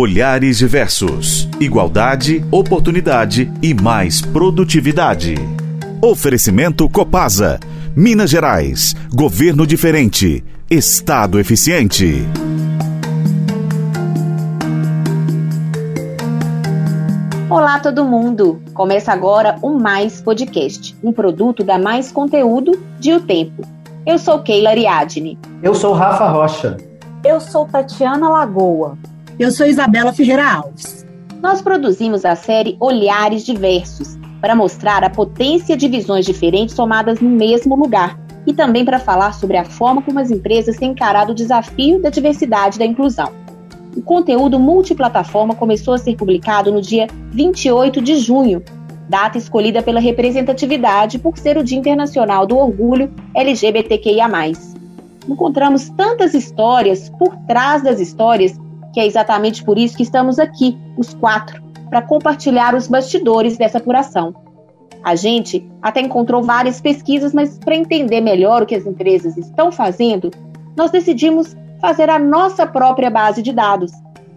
Olhares Diversos. Igualdade, oportunidade e mais produtividade. Oferecimento Copasa. Minas Gerais. Governo diferente. Estado eficiente. Olá, todo mundo! Começa agora o Mais Podcast, um produto da Mais Conteúdo de O Tempo. Eu sou Keila Ariadne. Eu sou Rafa Rocha. Eu sou Tatiana Lagoa. Eu sou Isabela Ferreira Alves. Nós produzimos a série Olhares Diversos para mostrar a potência de visões diferentes somadas no mesmo lugar e também para falar sobre a forma como as empresas têm encarado o desafio da diversidade e da inclusão. O conteúdo multiplataforma começou a ser publicado no dia 28 de junho, data escolhida pela representatividade por ser o Dia Internacional do Orgulho LGBTQIA. Encontramos tantas histórias por trás das histórias que é exatamente por isso que estamos aqui, os quatro, para compartilhar os bastidores dessa apuração. A gente até encontrou várias pesquisas, mas para entender melhor o que as empresas estão fazendo, nós decidimos fazer a nossa própria base de dados.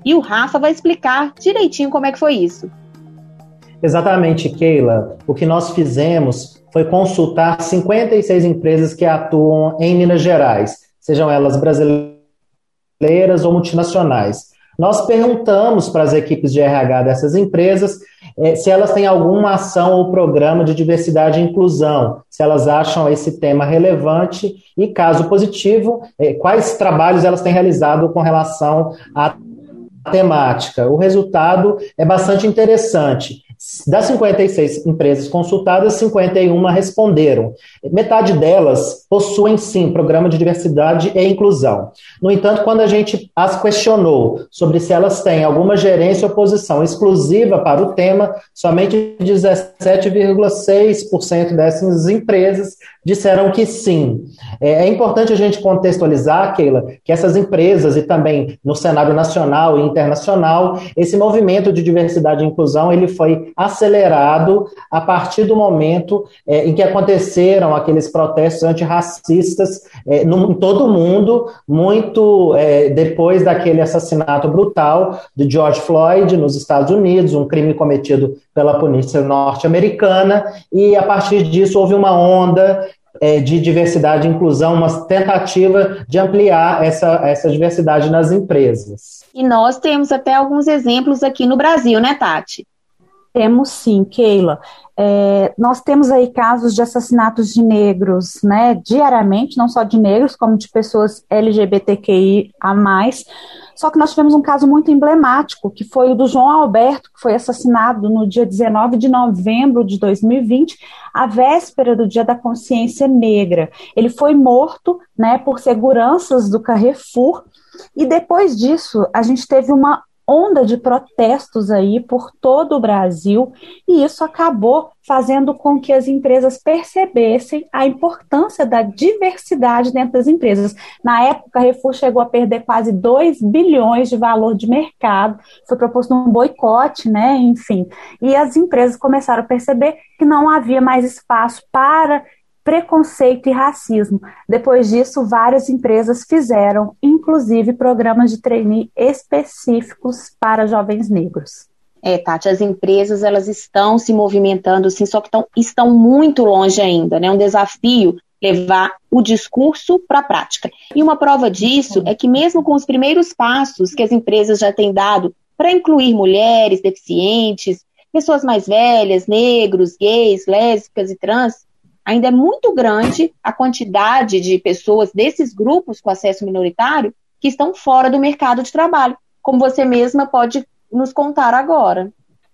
E o Rafa vai explicar direitinho como é que foi isso. Exatamente, Keila. O que nós fizemos foi consultar 56 empresas que atuam em Minas Gerais, sejam elas brasileiras ou multinacionais. Nós perguntamos para as equipes de RH dessas empresas eh, se elas têm alguma ação ou programa de diversidade e inclusão, se elas acham esse tema relevante e, caso positivo, eh, quais trabalhos elas têm realizado com relação à temática. O resultado é bastante interessante. Das 56 empresas consultadas, 51 responderam. Metade delas possuem, sim, programa de diversidade e inclusão. No entanto, quando a gente as questionou sobre se elas têm alguma gerência ou posição exclusiva para o tema, somente 17,6% dessas empresas disseram que sim. É, é importante a gente contextualizar, Keila, que essas empresas e também no cenário nacional e internacional, esse movimento de diversidade e inclusão ele foi acelerado a partir do momento é, em que aconteceram aqueles protestos antirracistas é, no, em todo o mundo, muito é, depois daquele assassinato brutal de George Floyd nos Estados Unidos, um crime cometido pela polícia norte-americana, e a partir disso houve uma onda é, de diversidade e inclusão, uma tentativa de ampliar essa, essa diversidade nas empresas. E nós temos até alguns exemplos aqui no Brasil, né, Tati? Temos sim, Keila. É, nós temos aí casos de assassinatos de negros, né, diariamente, não só de negros, como de pessoas LGBTQI a mais. Só que nós tivemos um caso muito emblemático, que foi o do João Alberto, que foi assassinado no dia 19 de novembro de 2020, à véspera do Dia da Consciência Negra. Ele foi morto, né, por seguranças do Carrefour. E depois disso, a gente teve uma onda de protestos aí por todo o Brasil, e isso acabou fazendo com que as empresas percebessem a importância da diversidade dentro das empresas. Na época, a Carrefour chegou a perder quase 2 bilhões de valor de mercado, foi proposto um boicote, né, enfim, e as empresas começaram a perceber que não havia mais espaço para preconceito e racismo. Depois disso, várias empresas fizeram, inclusive, programas de trainee específicos para jovens negros. É, Tati, as empresas elas estão se movimentando, sim, só que tão, estão muito longe ainda, né? Um desafio levar o discurso para a prática. E uma prova disso é que mesmo com os primeiros passos que as empresas já têm dado para incluir mulheres, deficientes, pessoas mais velhas, negros, gays, lésbicas e trans, ainda é muito grande a quantidade de pessoas desses grupos com acesso minoritário que estão fora do mercado de trabalho, como você mesma pode nos contar agora.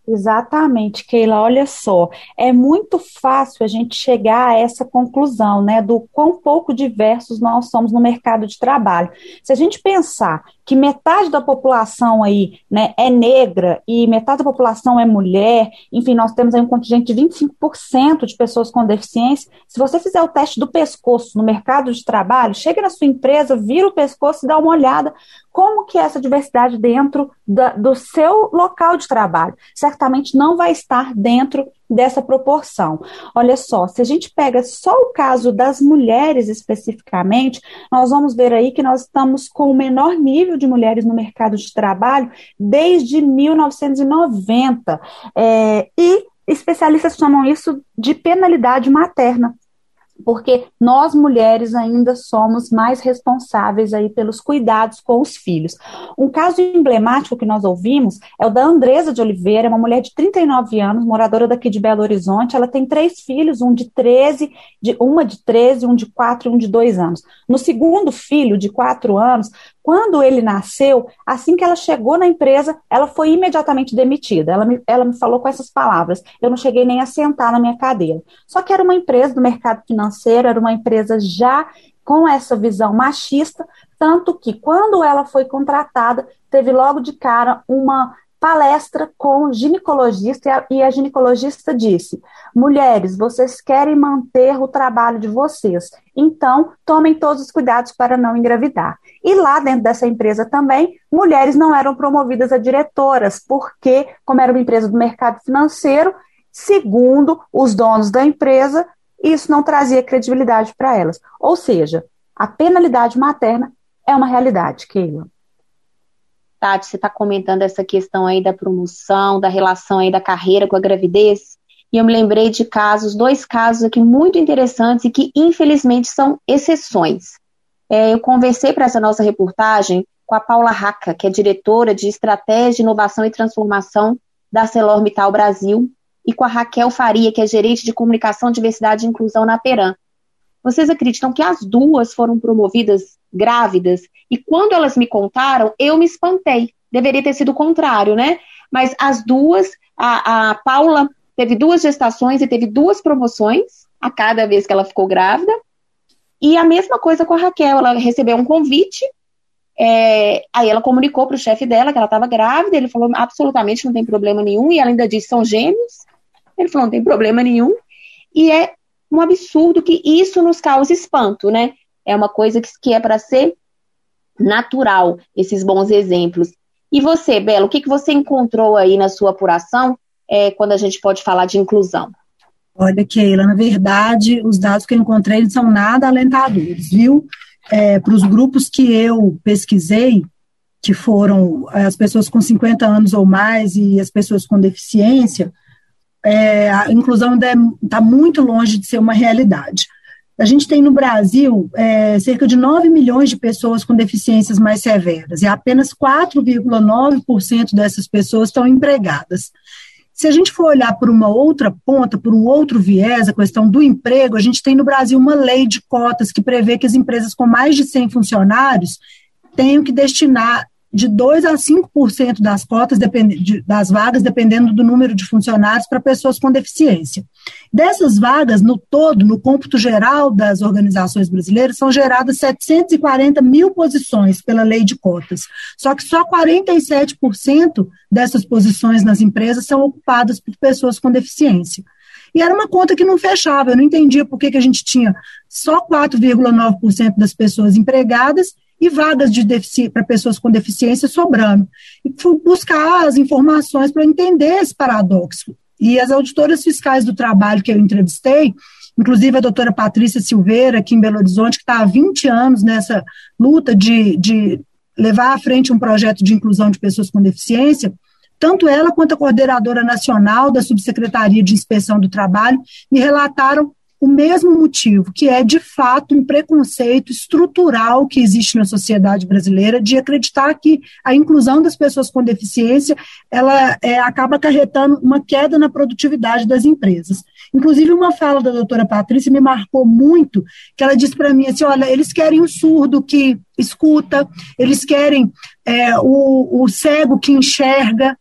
Exatamente, Keila. Olha só, é muito fácil a gente chegar a essa conclusão, né, do quão pouco diversos nós somos no mercado de trabalho. Se a gente pensar que metade da população aí, né, é negra e metade da população é mulher, enfim, nós temos aí um contingente de 25% de pessoas com deficiência. Se você fizer o teste do pescoço no mercado de trabalho, chega na sua empresa, vira o pescoço e dá uma olhada como que é essa diversidade dentro da, do seu local de trabalho. Certamente não vai estar dentro dessa proporção. Olha só, se a gente pega só o caso das mulheres especificamente, nós vamos ver aí que nós estamos com o menor nível de mulheres no mercado de trabalho desde 1990. É, e especialistas chamam isso de penalidade materna porque nós mulheres ainda somos mais responsáveis aí pelos cuidados com os filhos. Um caso emblemático que nós ouvimos é o da Andresa de Oliveira, uma mulher de 39 anos, moradora daqui de Belo Horizonte. Ela tem três filhos, um de 13, de, uma de 13, um de 4 e um de 2 anos. No segundo filho, de 4 anos, quando ele nasceu, assim que ela chegou na empresa, ela foi imediatamente demitida. Ela me, ela me falou com essas palavras: eu não cheguei nem a sentar na minha cadeira. Só que era uma empresa do mercado financeiro, era uma empresa já com essa visão machista, tanto que quando ela foi contratada, teve logo de cara uma palestra com ginecologista e a, ginecologista disse: mulheres, vocês querem manter o trabalho de vocês, então tomem todos os cuidados para não engravidar. E lá dentro dessa empresa também, mulheres não eram promovidas a diretoras, porque, como era uma empresa do mercado financeiro, segundo os donos da empresa, isso não trazia credibilidade para elas. Ou seja, a penalidade materna é uma realidade, Keila. Tati, você está comentando essa questão aí da promoção, da relação aí da carreira com a gravidez, e eu me lembrei de casos, dois casos aqui muito interessantes e que infelizmente são exceções. É, eu conversei para essa nossa reportagem com a Paula Raca, que é diretora de Estratégia, Inovação e Transformação da ArcelorMittal Brasil, e com a Raquel Faria, que é gerente de Comunicação, Diversidade e Inclusão na Peran. Vocês acreditam que as duas foram promovidas grávidas? E quando elas me contaram, eu me espantei. Deveria ter sido o contrário, né? Mas as duas, a, a Paula teve duas gestações e teve duas promoções a cada vez que ela ficou grávida. E a mesma coisa com a Raquel, ela recebeu um convite, é, aí ela comunicou para o chefe dela que ela estava grávida, ele falou absolutamente não tem problema nenhum, e ela ainda disse são gêmeos. Ele falou não tem problema nenhum. E é um absurdo que isso nos cause espanto, né? É uma coisa que, que é para ser natural, esses bons exemplos. E você, Bela, o que, que você encontrou aí na sua apuração é, quando a gente pode falar de inclusão? Olha, Keila, na verdade, os dados que eu encontrei não são nada alentadores, viu? É, Para os grupos que eu pesquisei, que foram as pessoas com 50 anos ou mais e as pessoas com deficiência, é, a inclusão está muito longe de ser uma realidade. A gente tem no Brasil é, cerca de 9 milhões de pessoas com deficiências mais severas, e apenas 4,9% dessas pessoas estão empregadas. Se a gente for olhar por uma outra ponta, por um outro viés, a questão do emprego, a gente tem no Brasil uma lei de cotas que prevê que as empresas com mais de 100 funcionários tenham que destinar de 2 a 5% das cotas de, das vagas, dependendo do número de funcionários, para pessoas com deficiência. Dessas vagas, no todo, no cômputo geral das organizações brasileiras, são geradas 740 mil posições pela lei de cotas. Só que só 47% dessas posições nas empresas são ocupadas por pessoas com deficiência. E era uma conta que não fechava, eu não entendia por que, que a gente tinha só 4,9% das pessoas empregadas e vagas para pessoas com deficiência sobrando. E fui buscar as informações para entender esse paradoxo. E as auditoras fiscais do trabalho que eu entrevistei, inclusive a doutora Patrícia Silveira, aqui em Belo Horizonte, que está há 20 anos nessa luta de, de levar à frente um projeto de inclusão de pessoas com deficiência, tanto ela quanto a coordenadora nacional da Subsecretaria de Inspeção do Trabalho me relataram o mesmo motivo, que é de fato um preconceito estrutural que existe na sociedade brasileira de acreditar que a inclusão das pessoas com deficiência ela é, acaba acarretando uma queda na produtividade das empresas. Inclusive, uma fala da doutora Patrícia me marcou muito, que ela disse para mim assim, olha, eles querem o surdo que escuta, eles querem é, o, o cego que enxerga,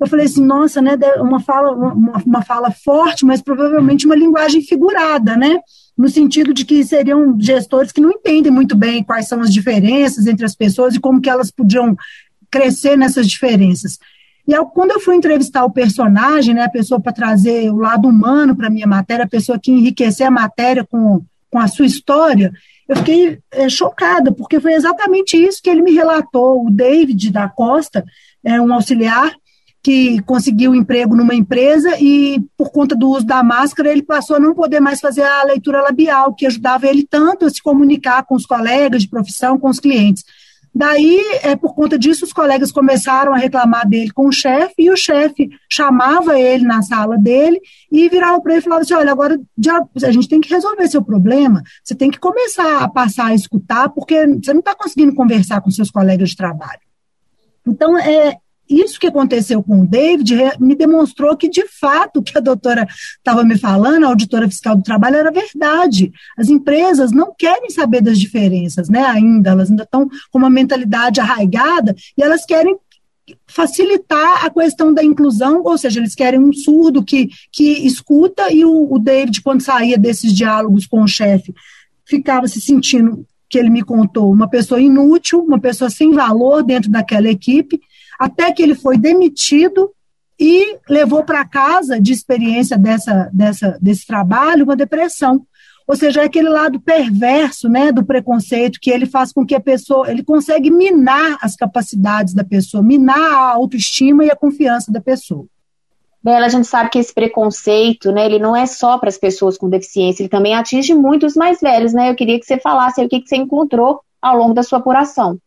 eu falei assim, nossa, né, uma fala, uma, uma fala forte, mas provavelmente uma linguagem figurada, né? No sentido de que seriam gestores que não entendem muito bem quais são as diferenças entre as pessoas e como que elas podiam crescer nessas diferenças. E eu, quando eu fui entrevistar o personagem, né, a pessoa para trazer o lado humano para a minha matéria, a pessoa que enriquecer a matéria com, com a sua história, eu fiquei é, chocada, porque foi exatamente isso que ele me relatou. O David da Costa, é um auxiliar, que conseguiu emprego numa empresa e, por conta do uso da máscara, ele passou a não poder mais fazer a leitura labial, que ajudava ele tanto a se comunicar com os colegas de profissão, com os clientes. Daí, é, por conta disso, os colegas começaram a reclamar dele com o chefe, e o chefe chamava ele na sala dele e virava para ele e falava assim: olha, agora já, a gente tem que resolver seu problema, você tem que começar a passar a escutar, porque você não está conseguindo conversar com seus colegas de trabalho. Então, é, isso que aconteceu com o David me demonstrou que, de fato, o que a doutora estava me falando, a auditora fiscal do trabalho, era verdade. As empresas não querem saber das diferenças, né, ainda, elas ainda estão com uma mentalidade arraigada e elas querem facilitar a questão da inclusão, ou seja, eles querem um surdo que, que escuta e o, o David, quando saía desses diálogos com o chefe, ficava se sentindo, que ele me contou, uma pessoa inútil, uma pessoa sem valor dentro daquela equipe, até que ele foi demitido e levou para casa, de experiência dessa, dessa, desse trabalho, uma depressão. Ou seja, é aquele lado perverso né, do preconceito que ele faz com que a pessoa, ele consegue minar as capacidades da pessoa, minar a autoestima e a confiança da pessoa. Bela, a gente sabe que esse preconceito, né, ele não é só para as pessoas com deficiência, ele também atinge muito os mais velhos, né? Eu queria que você falasse o que, que você encontrou ao longo da sua apuração.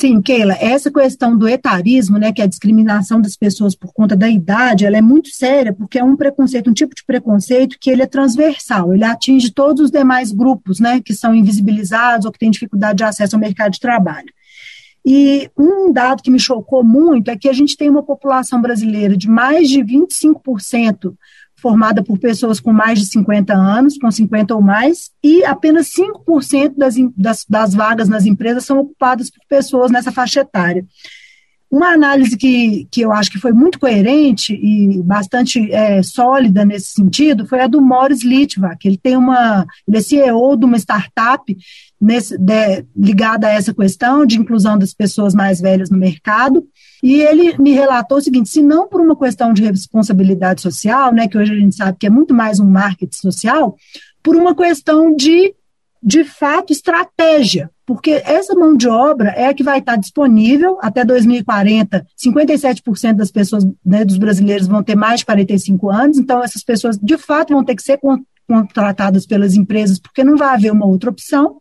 Sim, Keila, essa questão do etarismo, né, que é a discriminação das pessoas por conta da idade, ela é muito séria, porque é um preconceito, um tipo de preconceito que ele é transversal, ele atinge todos os demais grupos, né, que são invisibilizados ou que têm dificuldade de acesso ao mercado de trabalho. E um dado que me chocou muito é que a gente tem uma população brasileira de mais de 25% formada por pessoas com mais de 50 anos, com 50 ou mais, e apenas 5% das, das, das vagas nas empresas são ocupadas por pessoas nessa faixa etária. Uma análise que, que eu acho que foi muito coerente e bastante é, sólida nesse sentido foi a do Morris Litvak. Ele tem uma, ele é CEO de uma startup nesse, de, ligada a essa questão de inclusão das pessoas mais velhas no mercado. E ele me relatou o seguinte: se não por uma questão de responsabilidade social, né, que hoje a gente sabe que é muito mais um marketing social, por uma questão de de fato, estratégia, porque essa mão de obra é a que vai estar disponível até 2040. 57% das pessoas, né, dos brasileiros vão ter mais de 45 anos, então essas pessoas, de fato, vão ter que ser contratadas pelas empresas, porque não vai haver uma outra opção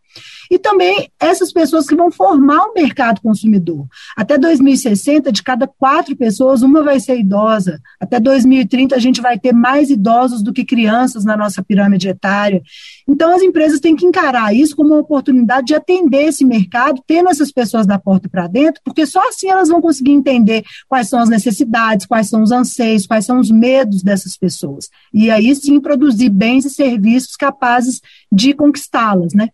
e também essas pessoas que vão formar o mercado consumidor. Até 2060, de cada quatro pessoas, uma vai ser idosa. Até 2030, a gente vai ter mais idosos do que crianças na nossa pirâmide etária. Então, as empresas têm que encarar isso como uma oportunidade de atender esse mercado, tendo essas pessoas da porta para dentro, porque só assim elas vão conseguir entender quais são as necessidades, quais são os anseios, quais são os medos dessas pessoas. E aí sim produzir bens e serviços capazes de conquistá-las, né?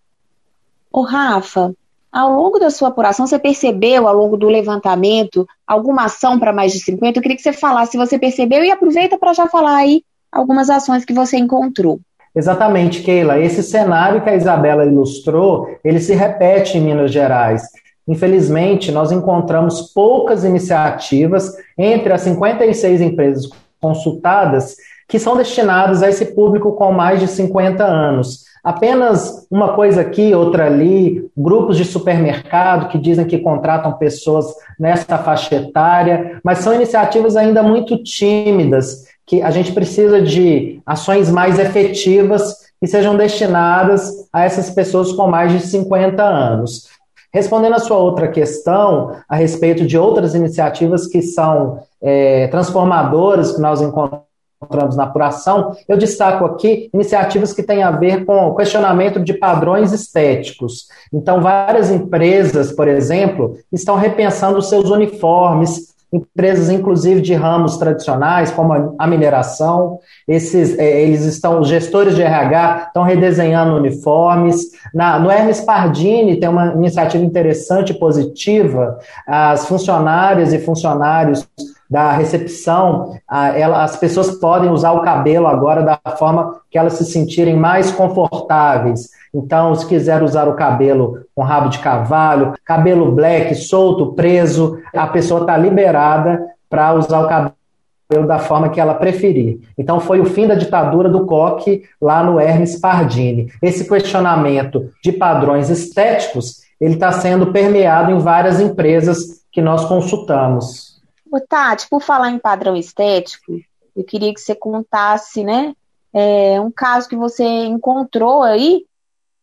Ô, Rafa, ao longo da sua apuração, você percebeu, ao longo do levantamento, alguma ação para mais de 50? Eu queria que você falasse se você percebeu e aproveita para já falar aí algumas ações que você encontrou. Exatamente, Keila. Esse cenário que a Isabela ilustrou, ele se repete em Minas Gerais. Infelizmente, nós encontramos poucas iniciativas entre as 56 empresas consultadas que são destinadas a esse público com mais de 50 anos. Apenas uma coisa aqui, outra ali, grupos de supermercado que dizem que contratam pessoas nessa faixa etária, mas são iniciativas ainda muito tímidas, que a gente precisa de ações mais efetivas que sejam destinadas a essas pessoas com mais de 50 anos. Respondendo a sua outra questão, a respeito de outras iniciativas que são é, transformadoras que nós encontramos encontramos na apuração, eu destaco aqui iniciativas que têm a ver com questionamento de padrões estéticos. Então, várias empresas, por exemplo, estão repensando seus uniformes, empresas inclusive de ramos tradicionais, como a mineração, esses, é, eles estão, os gestores de RH estão redesenhando uniformes. Na, no Hermes Pardini tem uma iniciativa interessante e positiva, as funcionárias e funcionários da recepção, ela, as pessoas podem usar o cabelo agora da forma que elas se sentirem mais confortáveis. Então, se quiser usar o cabelo com rabo de cavalo, cabelo black, solto, preso, a pessoa está liberada para usar o cabelo da forma que ela preferir. Então, foi o fim da ditadura do coque lá no Hermes Pardini. Esse questionamento de padrões estéticos, ele está sendo permeado em várias empresas que nós consultamos. Ô, Tati, por falar em padrão estético, eu queria que você contasse, né, é, um caso que você encontrou aí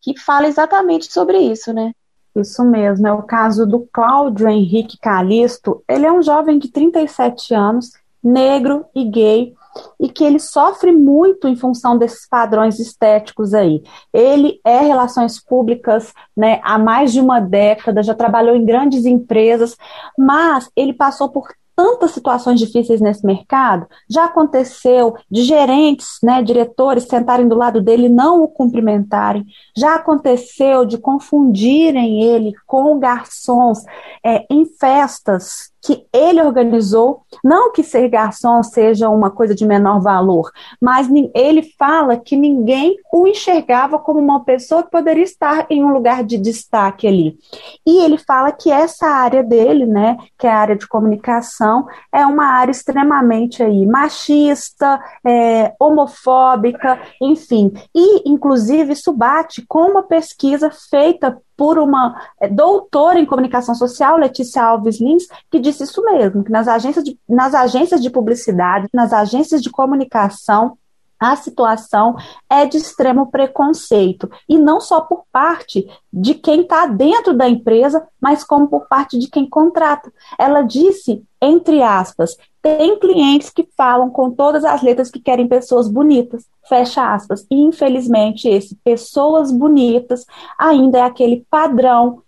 que fala exatamente sobre isso, né? Isso mesmo, é o caso do Cláudio Henrique Calisto. Ele é um jovem de 37 anos, negro e gay, e que ele sofre muito em função desses padrões estéticos aí. Ele é relações públicas né, há mais de uma década, já trabalhou em grandes empresas, mas ele passou por tantas situações difíceis nesse mercado. Já aconteceu de gerentes, né, diretores sentarem do lado dele e não o cumprimentarem. Já aconteceu de confundirem ele com garçons é, em festas que ele organizou, não que ser garçom seja uma coisa de menor valor, mas ele fala que ninguém o enxergava como uma pessoa que poderia estar em um lugar de destaque ali. E ele fala que essa área dele, né, que é a área de comunicação, é uma área extremamente aí machista, é, homofóbica, enfim. E, inclusive, isso bate com uma pesquisa feita por uma é, doutora em comunicação social, Letícia Alves Lins, que disse isso mesmo, que nas agências de, nas agências de publicidade, nas agências de comunicação, a situação é de extremo preconceito. E não só por parte de quem está dentro da empresa, mas como por parte de quem contrata. Ela disse, entre aspas, tem clientes que falam com todas as letras que querem pessoas bonitas, fecha aspas. E infelizmente esse pessoas bonitas ainda é aquele padrão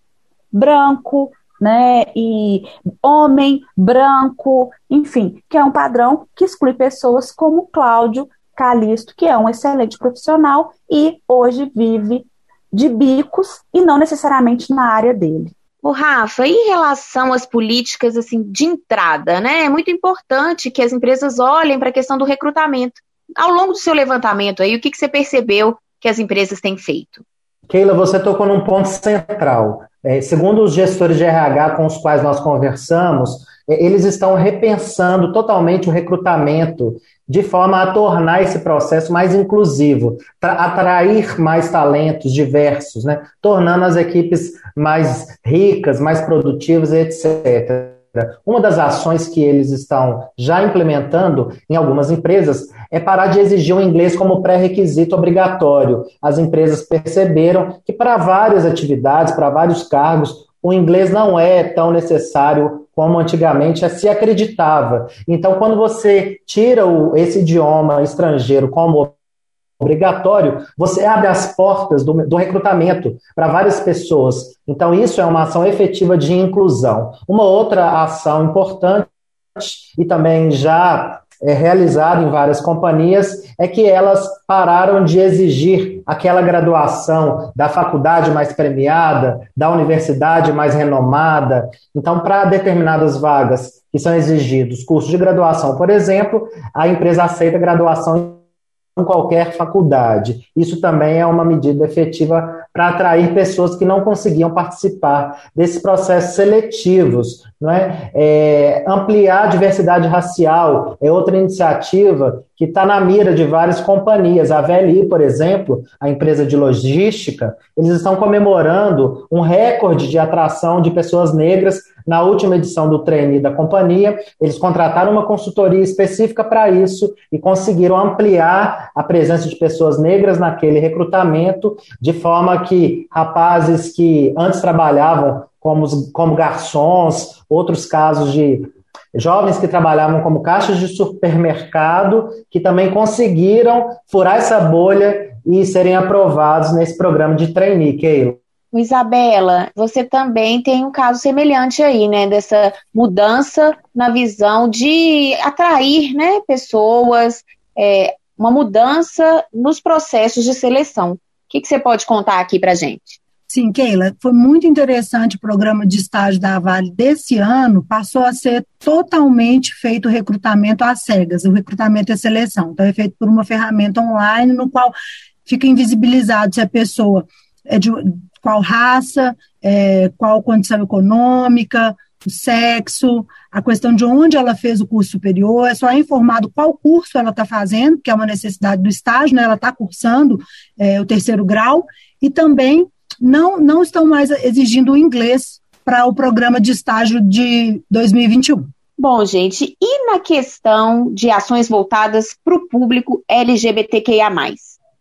branco, né, e homem branco, enfim, que é um padrão que exclui pessoas como Cláudio Calisto, que é um excelente profissional e hoje vive de bicos e não necessariamente na área dele. O Rafa, em relação às políticas assim de entrada, né? É muito importante que as empresas olhem para a questão do recrutamento. Ao longo do seu levantamento aí, o que, que você percebeu que as empresas têm feito? Keila, você tocou num ponto central. É, segundo os gestores de RH com os quais nós conversamos, é, eles estão repensando totalmente o recrutamento de forma a tornar esse processo mais inclusivo, atrair mais talentos diversos, né? tornando as equipes mais ricas, mais produtivas, etc. Uma das ações que eles estão já implementando em algumas empresas é parar de exigir o inglês como pré-requisito obrigatório. As empresas perceberam que para várias atividades, para vários cargos, o inglês não é tão necessário como antigamente se acreditava. Então, quando você tira o, esse idioma estrangeiro como obrigatório, você abre as portas do, do recrutamento para várias pessoas. Então, isso é uma ação efetiva de inclusão. Uma outra ação importante e também já é, realizado em várias companhias é que elas pararam de exigir aquela graduação da faculdade mais premiada, da universidade mais renomada. Então, para determinadas vagas que são exigidos cursos de graduação, por exemplo, a empresa aceita graduação qualquer faculdade. Isso também é uma medida efetiva para atrair pessoas que não conseguiam participar desses processos seletivos. Não é? é ampliar a diversidade racial é outra iniciativa que está na mira de várias companhias. A VLI, por exemplo, a empresa de logística, eles estão comemorando um recorde de atração de pessoas negras na última edição do trainee da companhia, eles contrataram uma consultoria específica para isso e conseguiram ampliar a presença de pessoas negras naquele recrutamento, de forma que rapazes que antes trabalhavam como, como garçons, outros casos de jovens que trabalhavam como caixas de supermercado, que também conseguiram furar essa bolha e serem aprovados nesse programa de trainee, Keilo. Isabela, você também tem um caso semelhante aí, né? Dessa mudança na visão de atrair né, pessoas, é, uma mudança nos processos de seleção. Que, que você pode contar aqui para gente? Sim, Keila, foi muito interessante o programa de estágio da Vale desse ano, passou a ser totalmente feito o recrutamento às cegas, o recrutamento e a seleção. Então, é feito por uma ferramenta online no qual fica invisibilizado se a pessoa é de qual raça, é, qual condição econômica, o sexo, a questão de onde ela fez o curso superior, é só informado qual curso ela está fazendo, que é uma necessidade do estágio, né, ela está cursando é, o terceiro grau, e também não, não estão mais exigindo o inglês para o programa de estágio de 2021. Bom, gente, e na questão de ações voltadas para o público LGBTQIA?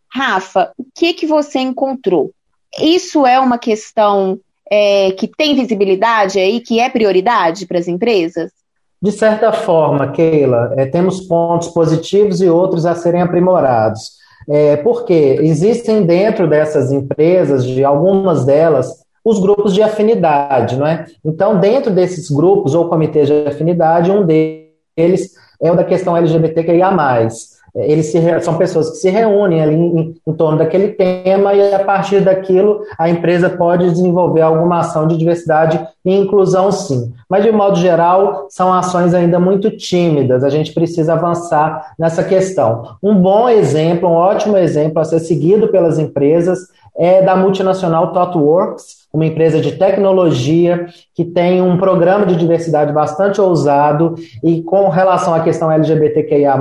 Rafa, o que, que você encontrou? Isso é uma questão é, que tem visibilidade aí, que é prioridade para as empresas? De certa forma, Keila, é, temos pontos positivos e outros a serem aprimorados. É, porque existem dentro dessas empresas, de algumas delas, os grupos de afinidade, não é? Então, dentro desses grupos ou comitês de afinidade, um deles é o da questão LGBTQIA+. Eles se, são pessoas que se reúnem ali em, em, torno daquele tema e a partir daquilo a empresa pode desenvolver alguma ação de diversidade e inclusão sim. Mas de modo geral são ações ainda muito tímidas, a gente precisa avançar nessa questão. Um bom exemplo, um ótimo exemplo a ser seguido pelas empresas é da multinacional ThoughtWorks, uma empresa de tecnologia que tem um programa de diversidade bastante ousado e com relação à questão LGBTQIA+,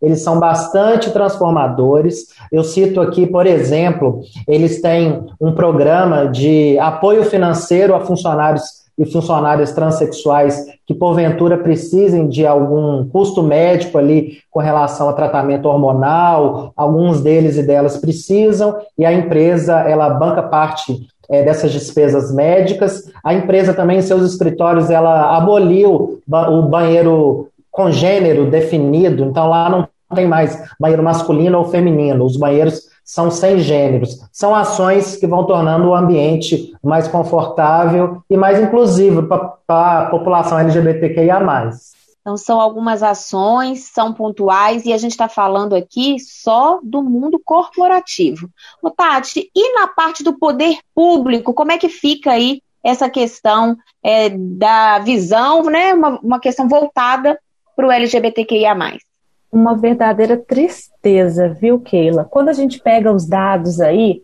eles são bastante transformadores. Eu cito aqui, por exemplo, eles têm um programa de apoio financeiro a funcionários e funcionárias transexuais que porventura precisem de algum custo médico ali com relação a tratamento hormonal, alguns deles e delas precisam, e a empresa ela banca parte é, dessas despesas médicas. A empresa também, em seus escritórios, ela aboliu o banheiro com gênero definido, então lá não tem mais banheiro masculino ou feminino, os banheiros são sem gêneros. São ações que vão tornando o ambiente mais confortável e mais inclusivo para a população LGBTQIA. Então, são algumas ações, são pontuais, e a gente está falando aqui só do mundo corporativo. Ô, Tati, e na parte do poder público, como é que fica aí essa questão é, da visão, né? Uma, uma questão voltada para o LGBTQIA uma verdadeira tristeza, viu, Keila? Quando a gente pega os dados aí,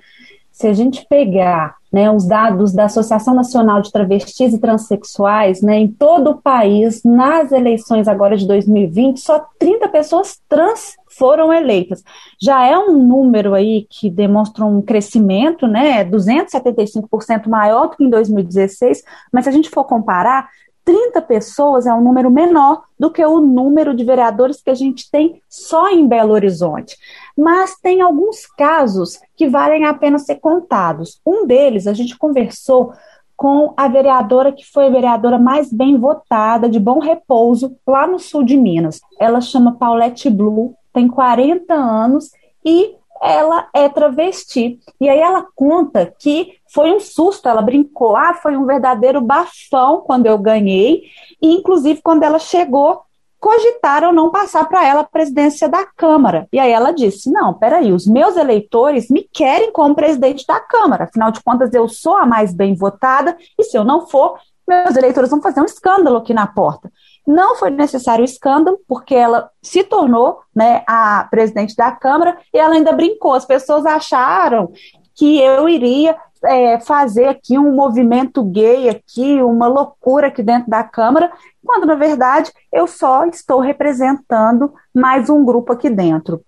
se a gente pegar né, os dados da Associação Nacional de Travestis e Transsexuais, né, em todo o país, nas eleições agora de 2020, só 30 pessoas trans foram eleitas. Já é um número aí que demonstra um crescimento, né, 275% maior do que em 2016, mas se a gente for comparar, 30 pessoas é um número menor do que o número de vereadores que a gente tem só em Belo Horizonte. Mas tem alguns casos que valem a pena ser contados. Um deles, a gente conversou com a vereadora que foi a vereadora mais bem votada de Bom Repouso, lá no sul de Minas. Ela chama Paulette Blue, tem 40 anos e ela é travesti. E aí ela conta que foi um susto, ela brincou, ah, foi um verdadeiro bafão quando eu ganhei, e inclusive quando ela chegou, cogitaram não passar para ela a presidência da Câmara. E aí ela disse: não, peraí, os meus eleitores me querem como presidente da Câmara, afinal de contas eu sou a mais bem votada, e se eu não for, meus eleitores vão fazer um escândalo aqui na porta. Não foi necessário escândalo, porque ela se tornou né, a presidente da Câmara e ela ainda brincou. As pessoas acharam que eu iria é, fazer aqui um movimento gay aqui, uma loucura aqui dentro da Câmara, quando na verdade eu só estou representando mais um grupo aqui dentro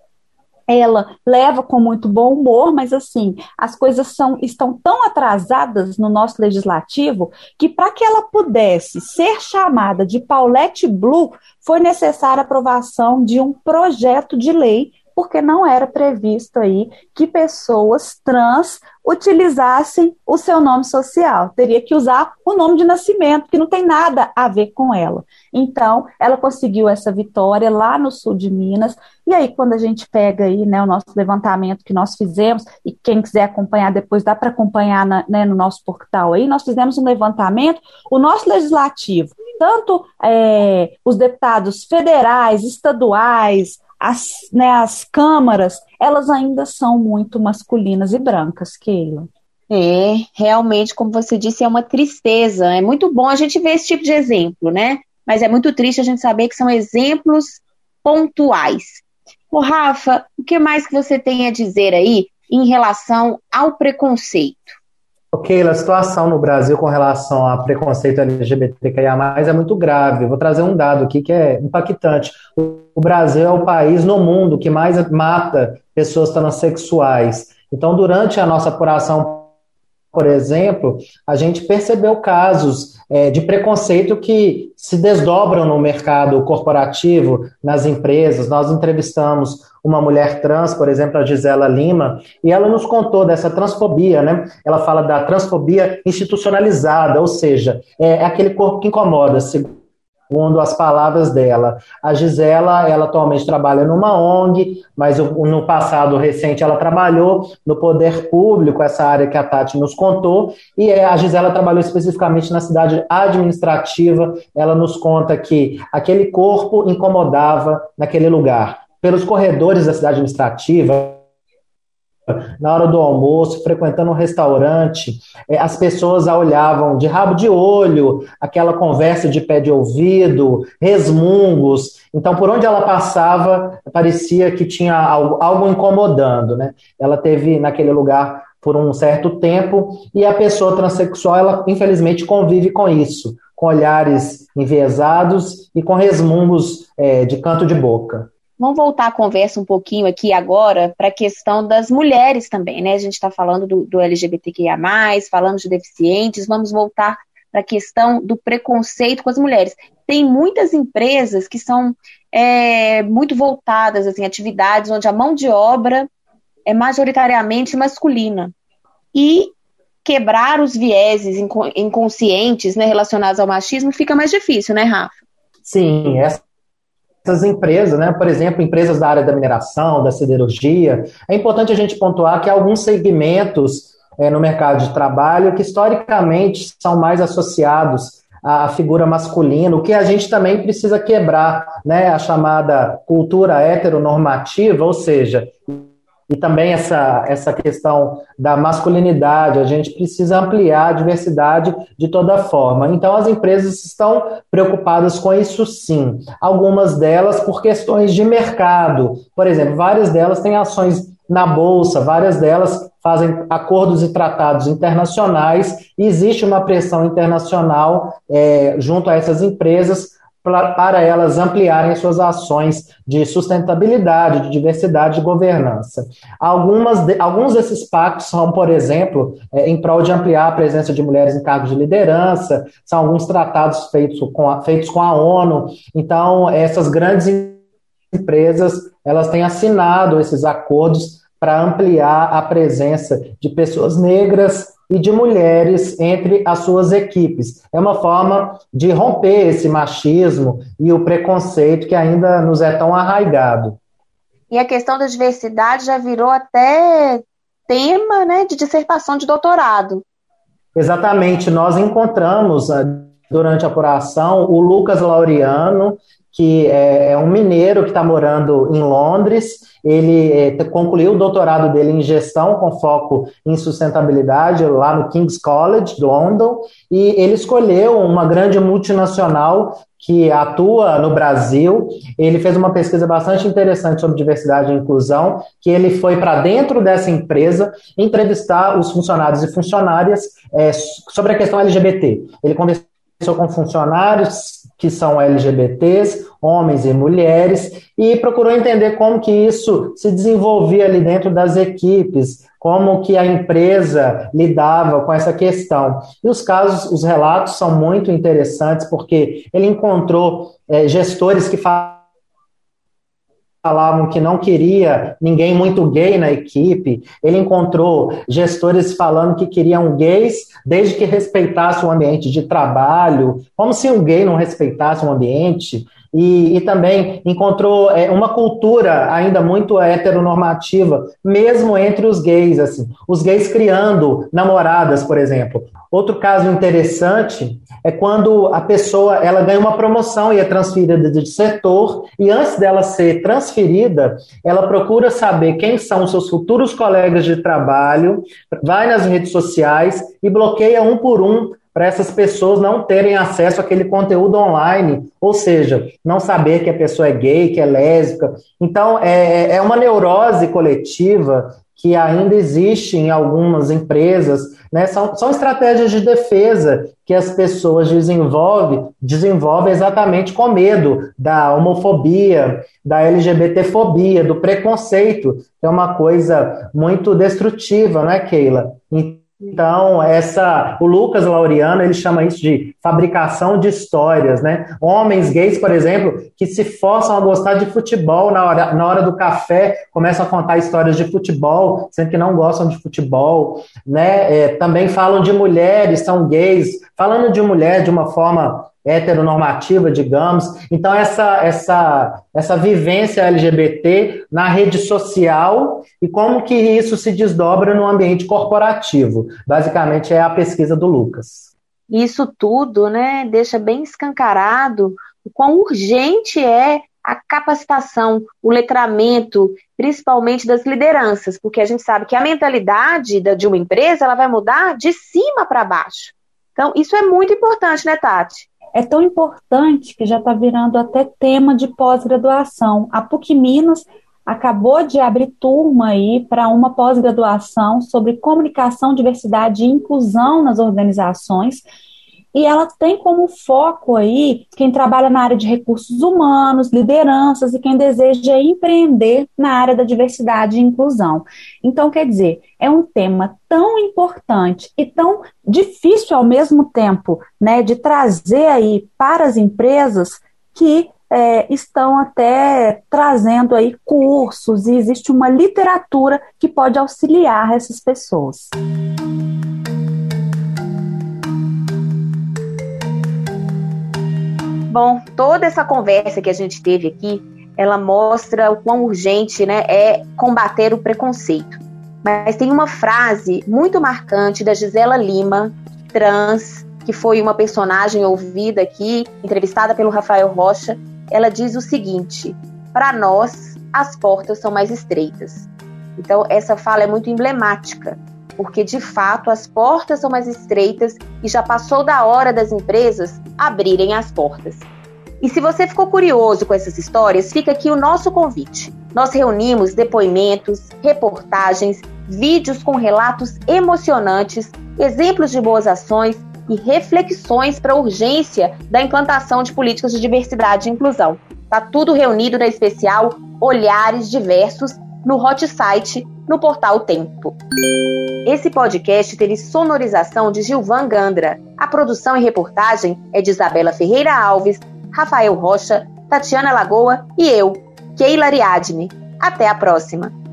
ela leva com muito bom humor, mas assim, as coisas são, estão tão atrasadas no nosso legislativo que para que ela pudesse ser chamada de Paulette Blue, foi necessária a aprovação de um projeto de lei porque não era previsto aí que pessoas trans utilizassem o seu nome social. Teria que usar o nome de nascimento, que não tem nada a ver com ela. Então, ela conseguiu essa vitória lá no sul de Minas. E aí, quando a gente pega aí, né, o nosso levantamento que nós fizemos, e quem quiser acompanhar depois, dá para acompanhar na, né, no nosso portal aí, nós fizemos um levantamento, o nosso legislativo, tanto é, os deputados federais, estaduais, as, né, as câmaras, elas ainda são muito masculinas e brancas, Keila. É, realmente, como você disse, é uma tristeza. É muito bom a gente ver esse tipo de exemplo, né? Mas é muito triste a gente saber que são exemplos pontuais. Ô, Rafa, o que mais que você tem a dizer aí em relação ao preconceito? Ok, a situação no Brasil com relação a preconceito LGBTQIA+, é muito grave. vou trazer um dado aqui que é impactante. O Brasil é o país no mundo que mais mata pessoas transexuais. Então, durante a nossa apuração por exemplo, a gente percebeu casos é, de preconceito que se desdobram no mercado corporativo, nas empresas. Nós entrevistamos uma mulher trans, por exemplo, a Gisela Lima, e ela nos contou dessa transfobia, né? Ela fala da transfobia institucionalizada, ou seja, é aquele corpo que incomoda, segundo as palavras dela. A Gisela, ela atualmente trabalha numa ONG, mas no passado recente ela trabalhou no poder público, essa área que a Tati nos contou, e é, a Gisela trabalhou especificamente na cidade administrativa. Ela nos conta que aquele corpo incomodava naquele lugar. Pelos corredores da cidade administrativa, na hora do almoço, frequentando um restaurante, é, as pessoas a olhavam de rabo de olho, aquela conversa de pé de ouvido, resmungos. Então, por onde ela passava, parecia que tinha algo, algo incomodando. Né? Ela teve naquele lugar por um certo tempo e a pessoa transexual, ela infelizmente convive com isso, com olhares enviesados e com resmungos é, de canto de boca. Vamos voltar a conversa um pouquinho aqui agora para a questão das mulheres também, né? A gente está falando do, do LGBTQIA, falando de deficientes, vamos voltar para a questão do preconceito com as mulheres. Tem muitas empresas que são é, muito voltadas, assim, atividades onde a mão de obra é majoritariamente masculina. E quebrar os vieses inconscientes né, relacionados ao machismo fica mais difícil, né, Rafa? Sim, essa essas empresas, né, por exemplo, empresas da área da mineração, da siderurgia, é importante a gente pontuar que alguns segmentos é, no mercado de trabalho que historicamente são mais associados à figura masculina, o que a gente também precisa quebrar, né, a chamada cultura heteronormativa, ou seja, e também essa, essa questão da masculinidade, a gente precisa ampliar a diversidade de toda forma. Então, as empresas estão preocupadas com isso sim. Algumas delas por questões de mercado. Por exemplo, várias delas têm ações na bolsa, várias delas fazem acordos e tratados internacionais, e existe uma pressão internacional é, junto a essas empresas para elas ampliarem suas ações de sustentabilidade, de diversidade e governança. Algumas de, alguns desses pactos são, por exemplo, é, em prol de ampliar a presença de mulheres em cargos de liderança, são alguns tratados feitos com a, feitos com a ONU. Então, essas grandes empresas elas têm assinado esses acordos para ampliar a presença de pessoas negras, e de mulheres entre as suas equipes. É uma forma de romper esse machismo e o preconceito que ainda nos é tão arraigado. E a questão da diversidade já virou até tema né, de dissertação de doutorado. Exatamente, nós encontramos ah, durante a apuração o Lucas Laureano, que é, é um mineiro que está morando em Londres. Ele é, concluiu o doutorado dele em gestão com foco em sustentabilidade lá no King's College, London, e ele escolheu uma grande multinacional que atua no Brasil. Ele fez uma pesquisa bastante interessante sobre diversidade e inclusão, que ele foi para dentro dessa empresa entrevistar os funcionários e funcionárias é, sobre a questão LGBT. Ele conversou com funcionários que são LGBTs, homens e mulheres, e procurou entender como que isso se desenvolvia ali dentro das equipes, como que a empresa lidava com essa questão. E os casos, os relatos são muito interessantes, porque ele encontrou é, gestores que falam falavam que não queria ninguém muito gay na equipe. Ele encontrou gestores falando que queriam gays desde que respeitasse o ambiente de trabalho, como se um gay não respeitasse o ambiente. E, e, também encontrou é, uma cultura ainda muito heteronormativa, mesmo entre os gays, assim, os gays criando namoradas, por exemplo. Outro caso interessante é quando a pessoa ela ganha uma promoção e é transferida de setor, e antes dela ser transferida, ela procura saber quem são seus futuros colegas de trabalho, vai nas redes sociais e bloqueia um por um para essas pessoas não terem acesso àquele conteúdo online, ou seja, não saber que a pessoa é gay, que é lésbica. Então, é, é uma neurose coletiva que ainda existe em algumas empresas, né? são, são estratégias de defesa que as pessoas desenvolvem, desenvolvem exatamente com medo da homofobia, da LGBTfobia, do preconceito, que é uma coisa muito destrutiva, né, Keila? Então, essa, o Lucas Laureano, ele chama isso de fabricação de histórias, né? Homens gays, por exemplo, que se forçam a gostar de futebol na hora, na hora do café, começam a contar histórias de futebol, sendo que não gostam de futebol, né? É, também falam de mulheres, são gays, falando de mulher de uma forma heteronormativa, digamos. Então, essa, essa, essa vivência LGBT na rede social e como que isso se desdobra no ambiente corporativo. Basicamente, é a pesquisa do Lucas. Isso tudo né, deixa bem escancarado o quão urgente é a capacitação, o letramento, principalmente das lideranças, porque a gente sabe que a mentalidade de uma empresa ela vai mudar de cima para baixo. Então, isso é muito importante, né, Tati? É tão importante que já está virando até tema de pós-graduação. A PUC Minas acabou de abrir turma aí para uma pós-graduação sobre comunicação, diversidade e inclusão nas organizações e ela tem como foco aí quem trabalha na área de recursos humanos, lideranças e quem deseja empreender na área da diversidade e inclusão. Então, quer dizer, é um tema tão importante e tão difícil ao mesmo tempo, né, de trazer aí para as empresas que é, estão até trazendo aí cursos e existe uma literatura que pode auxiliar essas pessoas. Bom, toda essa conversa que a gente teve aqui, ela mostra o quão urgente né, é combater o preconceito. Mas tem uma frase muito marcante da Gisela Lima, trans, que foi uma personagem ouvida aqui, entrevistada pelo Rafael Rocha. Ela diz o seguinte: para nós, as portas são mais estreitas. Então, essa fala é muito emblemática, porque de fato as portas são mais estreitas e já passou da hora das empresas abrirem as portas. E se você ficou curioso com essas histórias, fica aqui o nosso convite. Nós reunimos depoimentos, reportagens, vídeos com relatos emocionantes, exemplos de boas ações e reflexões para a urgência da implantação de políticas de diversidade e inclusão. Está tudo reunido na especial Olhares Diversos no hot site no portal Tempo. Esse podcast teve sonorização de Gilvan Gandra. A produção e reportagem é de Isabela Ferreira Alves, Rafael Rocha, Tatiana Lagoa e eu, Keila Ariadne. Até a próxima!